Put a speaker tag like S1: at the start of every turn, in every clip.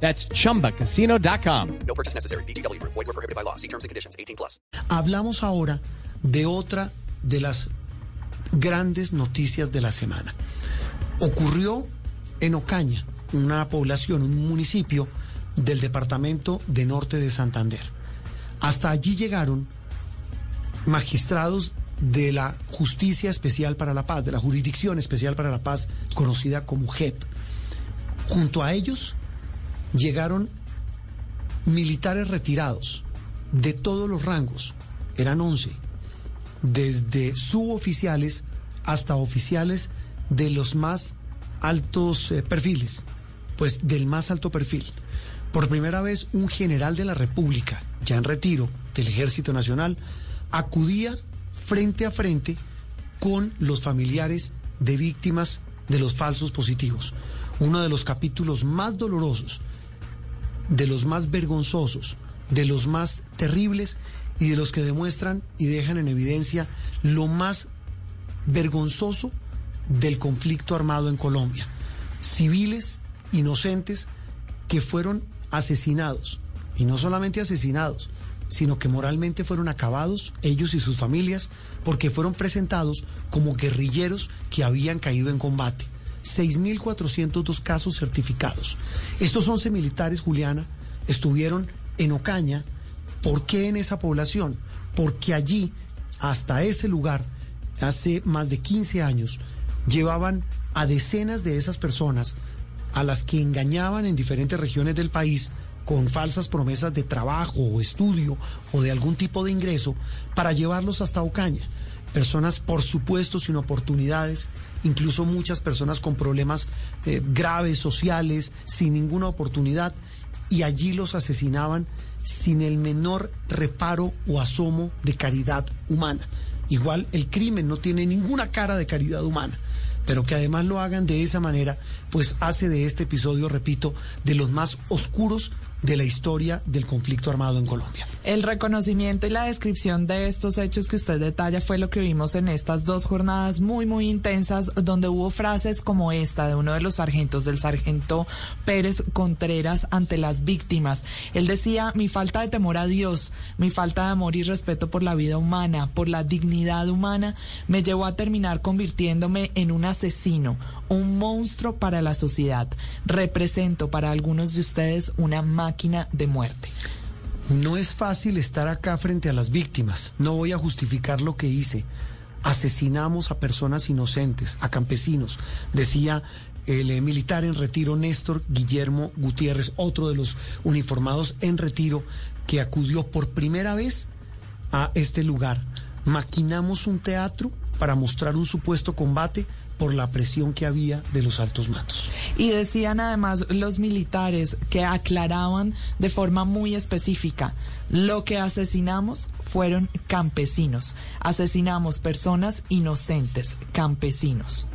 S1: That's chumbacasino.com.
S2: No purchase necessary. BGW. Void were prohibited by law. See terms and conditions. 18 plus.
S3: Hablamos ahora de otra de las grandes noticias de la semana. Ocurrió en Ocaña, una población, un municipio del departamento de Norte de Santander. Hasta allí llegaron magistrados de la Justicia Especial para la Paz, de la Jurisdicción Especial para la Paz, conocida como JEP. Junto a ellos llegaron militares retirados de todos los rangos, eran 11, desde suboficiales hasta oficiales de los más altos eh, perfiles, pues del más alto perfil. Por primera vez un general de la República, ya en retiro del Ejército Nacional, acudía frente a frente con los familiares de víctimas de los falsos positivos. Uno de los capítulos más dolorosos de los más vergonzosos, de los más terribles y de los que demuestran y dejan en evidencia lo más vergonzoso del conflicto armado en Colombia. Civiles inocentes que fueron asesinados, y no solamente asesinados, sino que moralmente fueron acabados, ellos y sus familias, porque fueron presentados como guerrilleros que habían caído en combate. 6.402 casos certificados. Estos 11 militares, Juliana, estuvieron en Ocaña. ¿Por qué en esa población? Porque allí, hasta ese lugar, hace más de 15 años, llevaban a decenas de esas personas a las que engañaban en diferentes regiones del país con falsas promesas de trabajo o estudio o de algún tipo de ingreso para llevarlos hasta Ocaña. Personas, por supuesto, sin oportunidades, incluso muchas personas con problemas eh, graves sociales, sin ninguna oportunidad, y allí los asesinaban sin el menor reparo o asomo de caridad humana. Igual el crimen no tiene ninguna cara de caridad humana, pero que además lo hagan de esa manera, pues hace de este episodio, repito, de los más oscuros de la historia del conflicto armado en Colombia.
S4: El reconocimiento y la descripción de estos hechos que usted detalla fue lo que vimos en estas dos jornadas muy, muy intensas, donde hubo frases como esta de uno de los sargentos, del sargento Pérez Contreras, ante las víctimas. Él decía, mi falta de temor a Dios, mi falta de amor y respeto por la vida humana, por la dignidad humana, me llevó a terminar convirtiéndome en un asesino, un monstruo para la sociedad. Represento para algunos de ustedes una máquina de muerte.
S3: No es fácil estar acá frente a las víctimas. No voy a justificar lo que hice. Asesinamos a personas inocentes, a campesinos, decía el eh, militar en retiro Néstor Guillermo Gutiérrez, otro de los uniformados en retiro que acudió por primera vez a este lugar. Maquinamos un teatro para mostrar un supuesto combate por la presión que había de los altos mandos.
S4: Y decían además los militares que aclaraban de forma muy específica, lo que asesinamos fueron campesinos, asesinamos personas inocentes, campesinos.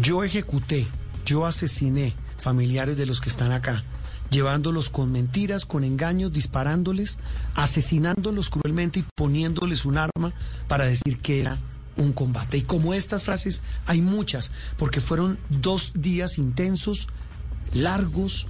S3: Yo ejecuté, yo asesiné familiares de los que están acá llevándolos con mentiras, con engaños, disparándoles, asesinándolos cruelmente y poniéndoles un arma para decir que era un combate. Y como estas frases hay muchas, porque fueron dos días intensos, largos,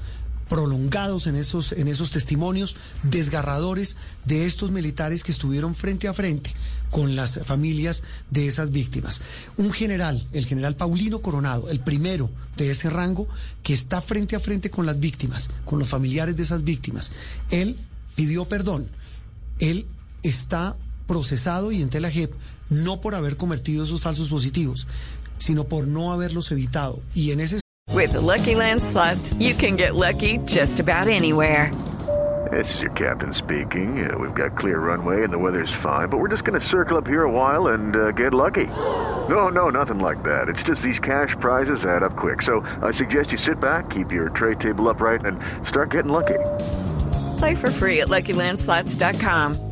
S3: prolongados en esos, en esos testimonios desgarradores de estos militares que estuvieron frente a frente con las familias de esas víctimas. Un general, el general Paulino Coronado, el primero de ese rango, que está frente a frente con las víctimas, con los familiares de esas víctimas. Él pidió perdón. Él está procesado y en la JEP no por haber cometido esos falsos positivos, sino por no haberlos evitado. Y en ese
S5: With the Lucky Land slots, you can get lucky just about anywhere.
S6: This is your captain speaking. Uh, we've got clear runway and the weather's fine, but we're just going to circle up here a while and uh, get lucky. No, no, nothing like that. It's just these cash prizes add up quick. So I suggest you sit back, keep your tray table upright, and start getting lucky.
S5: Play for free at LuckyLandSlots.com.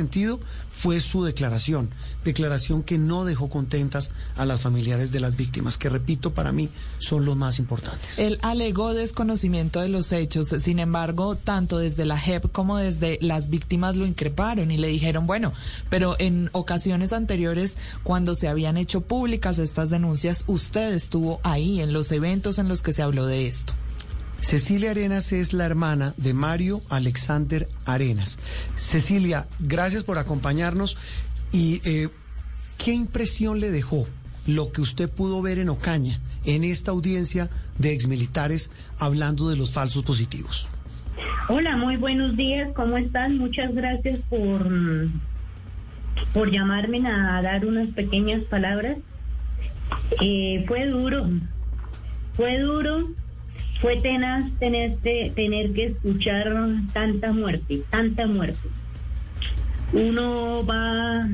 S3: Sentido fue su declaración, declaración que no dejó contentas a las familiares de las víctimas, que repito, para mí son los más importantes.
S4: Él alegó desconocimiento de los hechos, sin embargo, tanto desde la JEP como desde las víctimas lo increparon y le dijeron, bueno, pero en ocasiones anteriores, cuando se habían hecho públicas estas denuncias, usted estuvo ahí en los eventos en los que se habló de esto.
S3: Cecilia Arenas es la hermana de Mario Alexander Arenas. Cecilia, gracias por acompañarnos. ¿Y eh, qué impresión le dejó lo que usted pudo ver en Ocaña, en esta audiencia de exmilitares, hablando de los falsos positivos?
S7: Hola, muy buenos días, ¿cómo están? Muchas gracias por, por llamarme a dar unas pequeñas palabras. Eh, fue duro, fue duro fue tenaz tener, tener que escuchar tanta muerte, tanta muerte. Uno va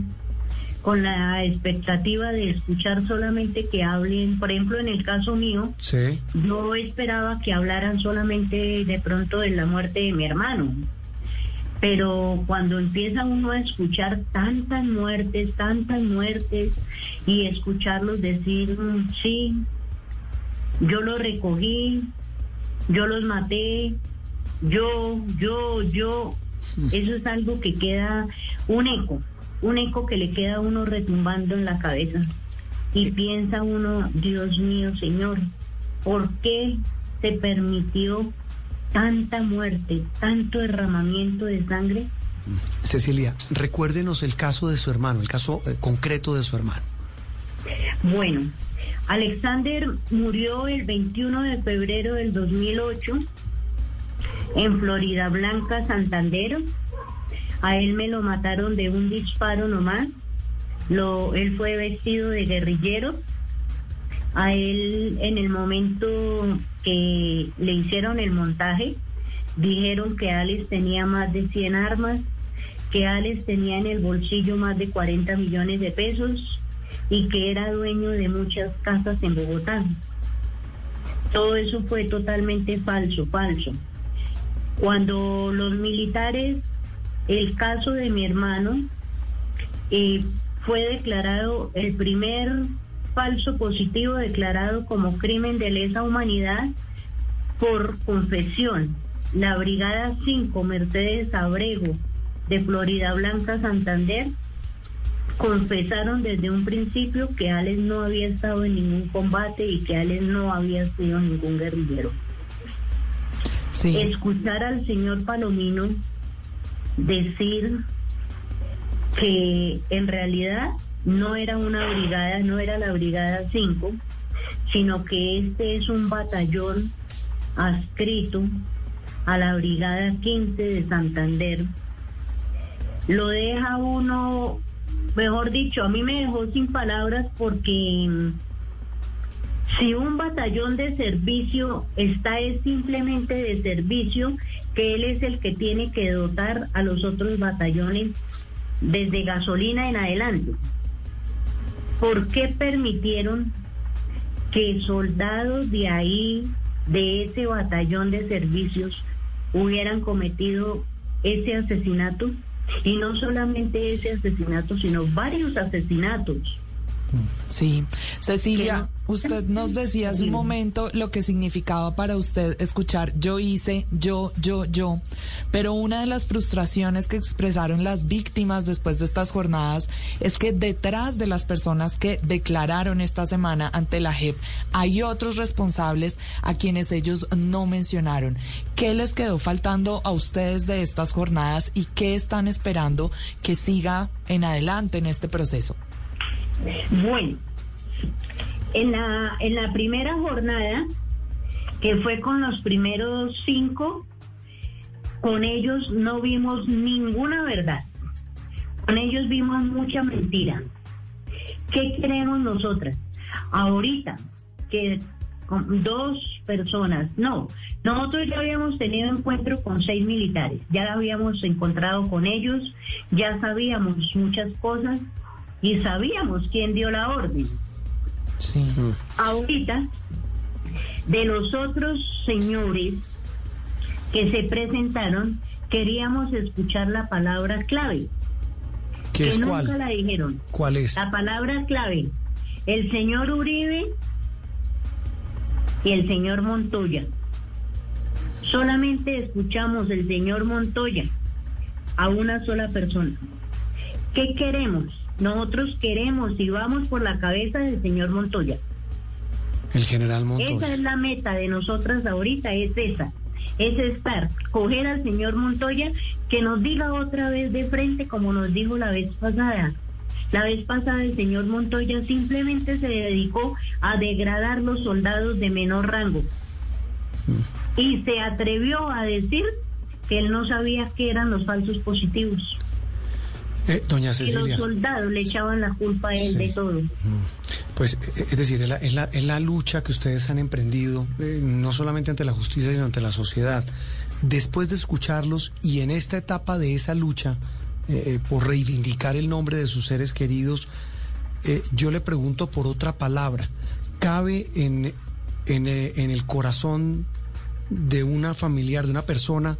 S7: con la expectativa de escuchar solamente que hablen, por ejemplo, en el caso mío,
S3: sí.
S7: yo esperaba que hablaran solamente de pronto de la muerte de mi hermano. Pero cuando empieza uno a escuchar tantas muertes, tantas muertes, y escucharlos decir, sí, yo lo recogí, yo los maté, yo, yo, yo. Eso es algo que queda un eco, un eco que le queda a uno retumbando en la cabeza. Y piensa uno, Dios mío, Señor, ¿por qué se permitió tanta muerte, tanto derramamiento de sangre?
S3: Cecilia, recuérdenos el caso de su hermano, el caso eh, concreto de su hermano.
S7: Bueno, Alexander murió el 21 de febrero del 2008 en Florida Blanca, Santander. A él me lo mataron de un disparo nomás. Lo, él fue vestido de guerrillero. A él en el momento que le hicieron el montaje, dijeron que Alex tenía más de 100 armas, que Alex tenía en el bolsillo más de 40 millones de pesos, y que era dueño de muchas casas en Bogotá. Todo eso fue totalmente falso, falso. Cuando los militares, el caso de mi hermano, eh, fue declarado el primer falso positivo declarado como crimen de lesa humanidad por confesión. La Brigada 5 Mercedes Abrego de Florida Blanca, Santander, confesaron desde un principio que Alex no había estado en ningún combate y que Alex no había sido ningún guerrillero. Escuchar al señor Palomino decir que en realidad no era una brigada, no era la Brigada 5, sino que este es un batallón adscrito a la Brigada 15 de Santander, lo deja uno mejor dicho, a mí me dejó sin palabras porque mm, si un batallón de servicio está es simplemente de servicio, que él es el que tiene que dotar a los otros batallones desde gasolina en adelante. ¿Por qué permitieron que soldados de ahí, de ese batallón de servicios, hubieran cometido ese asesinato? Y no solamente ese asesinato, sino varios asesinatos.
S4: Sí, Cecilia, usted nos decía hace un momento lo que significaba para usted escuchar yo hice, yo, yo, yo, pero una de las frustraciones que expresaron las víctimas después de estas jornadas es que detrás de las personas que declararon esta semana ante la JEP hay otros responsables a quienes ellos no mencionaron. ¿Qué les quedó faltando a ustedes de estas jornadas y qué están esperando que siga en adelante en este proceso?
S7: Bueno, en la, en la primera jornada, que fue con los primeros cinco, con ellos no vimos ninguna verdad. Con ellos vimos mucha mentira. ¿Qué queremos nosotras? Ahorita, que con dos personas, no, nosotros ya habíamos tenido encuentro con seis militares, ya habíamos encontrado con ellos, ya sabíamos muchas cosas, y sabíamos quién dio la orden.
S4: Sí.
S7: Ahorita, de los otros señores que se presentaron, queríamos escuchar la palabra clave,
S3: ¿Qué
S7: que
S3: es
S7: nunca
S3: cuál?
S7: la dijeron.
S3: ¿Cuál es?
S7: La palabra clave, el señor Uribe y el señor Montoya. Solamente escuchamos el señor Montoya a una sola persona. ¿Qué queremos? Nosotros queremos y vamos por la cabeza del señor Montoya.
S3: El general
S7: Esa
S3: Montoya.
S7: es la meta de nosotras ahorita, es esa. Es estar, coger al señor Montoya que nos diga otra vez de frente como nos dijo la vez pasada. La vez pasada el señor Montoya simplemente se dedicó a degradar los soldados de menor rango. Y se atrevió a decir que él no sabía qué eran los falsos positivos.
S3: Eh, doña
S7: Y los soldados le echaban la culpa a él
S3: Sí.
S7: de todo.
S3: Pues, eh, es decir, es la, es la- es la lucha que ustedes han emprendido, eh, no solamente ante la justicia, sino ante la sociedad. Después de escucharlos y en esta etapa de esa lucha eh, por reivindicar el nombre de sus seres queridos, yo le pregunto por otra palabra. ¿Cabe en, en, en el corazón de una familiar, de una persona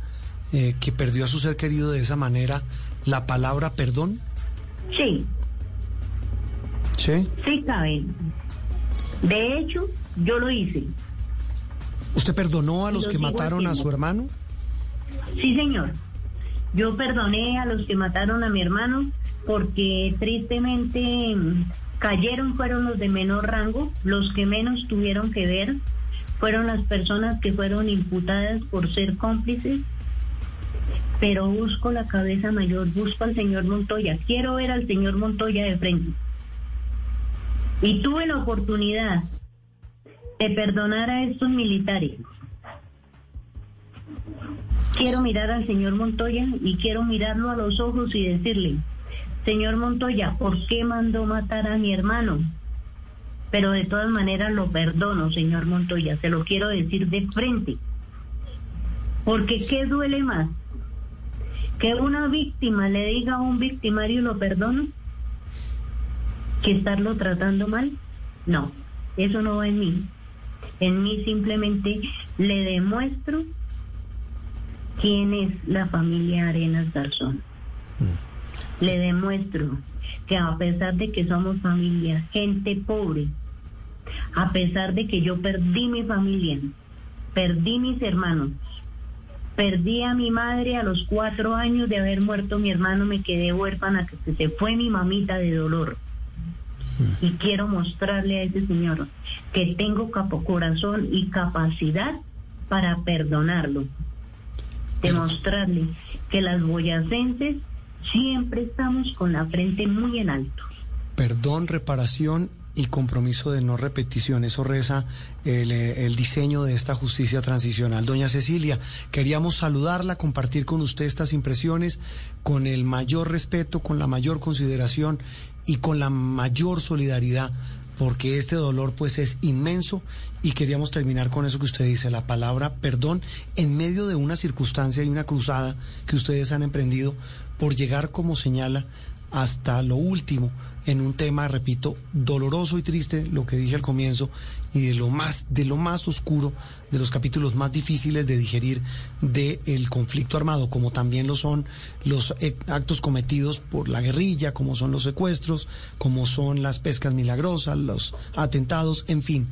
S3: que perdió a su ser querido de esa manera, la palabra perdón?
S7: Sí,
S3: ¿Sí?
S7: Sí cabe. De hecho, yo lo hice.
S3: ¿Usted perdonó a los
S7: lo
S3: que mataron a su hermano?
S7: Sí, señor. Yo perdoné a los que mataron a mi hermano porque tristemente cayeron fueron los de menor rango, los que menos tuvieron que ver, fueron las personas que fueron imputadas por ser cómplices. Pero busco la cabeza mayor, busco al señor Montoya, quiero ver al señor Montoya de frente. Y tuve la oportunidad de perdonar a estos militares. Quiero mirar al señor Montoya y quiero mirarlo a los ojos y decirle, señor Montoya, ¿por qué mandó matar a mi hermano? Pero de todas maneras lo perdono, señor Montoya, se lo quiero decir de frente. Porque ¿qué duele más? Que una víctima le diga a un victimario lo perdono, que estarlo tratando mal. No, eso no va en mí. En mí simplemente le demuestro quién es la familia Arenas Garzón. Le demuestro que a pesar de que somos familia, gente pobre, a pesar de que yo perdí mi familia, perdí mis hermanos, perdí a mi madre a los cuatro años de haber muerto mi hermano, me quedé huérfana, que se fue mi mamita de dolor. Y quiero mostrarle a ese señor que tengo capo corazón y capacidad para perdonarlo. Demostrarle que las boyacenses siempre estamos con la frente muy en alto.
S3: Perdón, reparación y compromiso de no repetición. Eso reza el, eh, el diseño de esta justicia transicional. Doña Cecilia, queríamos saludarla, compartir con usted estas impresiones con el mayor respeto, con la mayor consideración y con la mayor solidaridad, porque este dolor pues es inmenso y queríamos terminar con eso que usted dice, la palabra perdón en medio de una circunstancia y una cruzada que ustedes han emprendido por llegar, como señala, hasta lo último en un tema, repito, doloroso y triste, lo que dije al comienzo, y de lo más, de lo más oscuro, de los capítulos más difíciles de digerir del conflicto armado, como también lo son los eh, actos cometidos por la guerrilla, como son los secuestros, como son las pescas milagrosas, los atentados, en fin,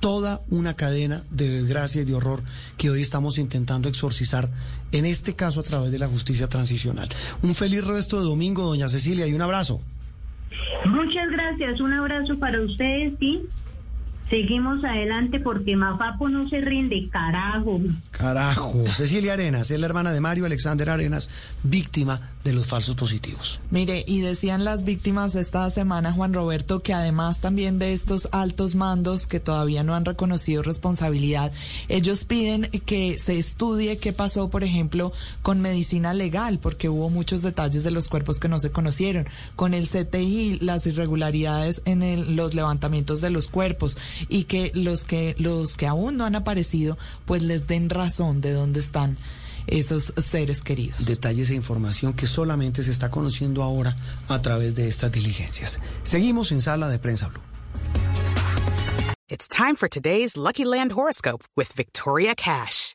S3: toda una cadena de desgracia y de horror que hoy estamos intentando exorcizar, en este caso a través de la justicia transicional. Un feliz resto de domingo, doña Cecilia, y un abrazo.
S7: Muchas gracias, un abrazo para ustedes y seguimos adelante porque Mafapo no se rinde, carajo.
S3: Carajo. Cecilia Arenas es la hermana de Mario Alexander Arenas, víctima de los falsos positivos.
S4: Mire, y decían las víctimas esta semana, Juan Roberto, que además también de estos altos mandos que todavía no han reconocido responsabilidad, ellos piden que se estudie qué pasó, por ejemplo, con medicina legal, porque hubo muchos detalles de los cuerpos que no se conocieron, con el CTI, las irregularidades en el- los levantamientos de los cuerpos, y que los que los que aún no han aparecido, pues les den razón de dónde están esos seres queridos.
S3: Detalles e información que solamente se está conociendo ahora a través de estas diligencias. Seguimos en Sala de Prensa Blue.
S8: It's time for today's Lucky Land horoscope with Victoria Cash.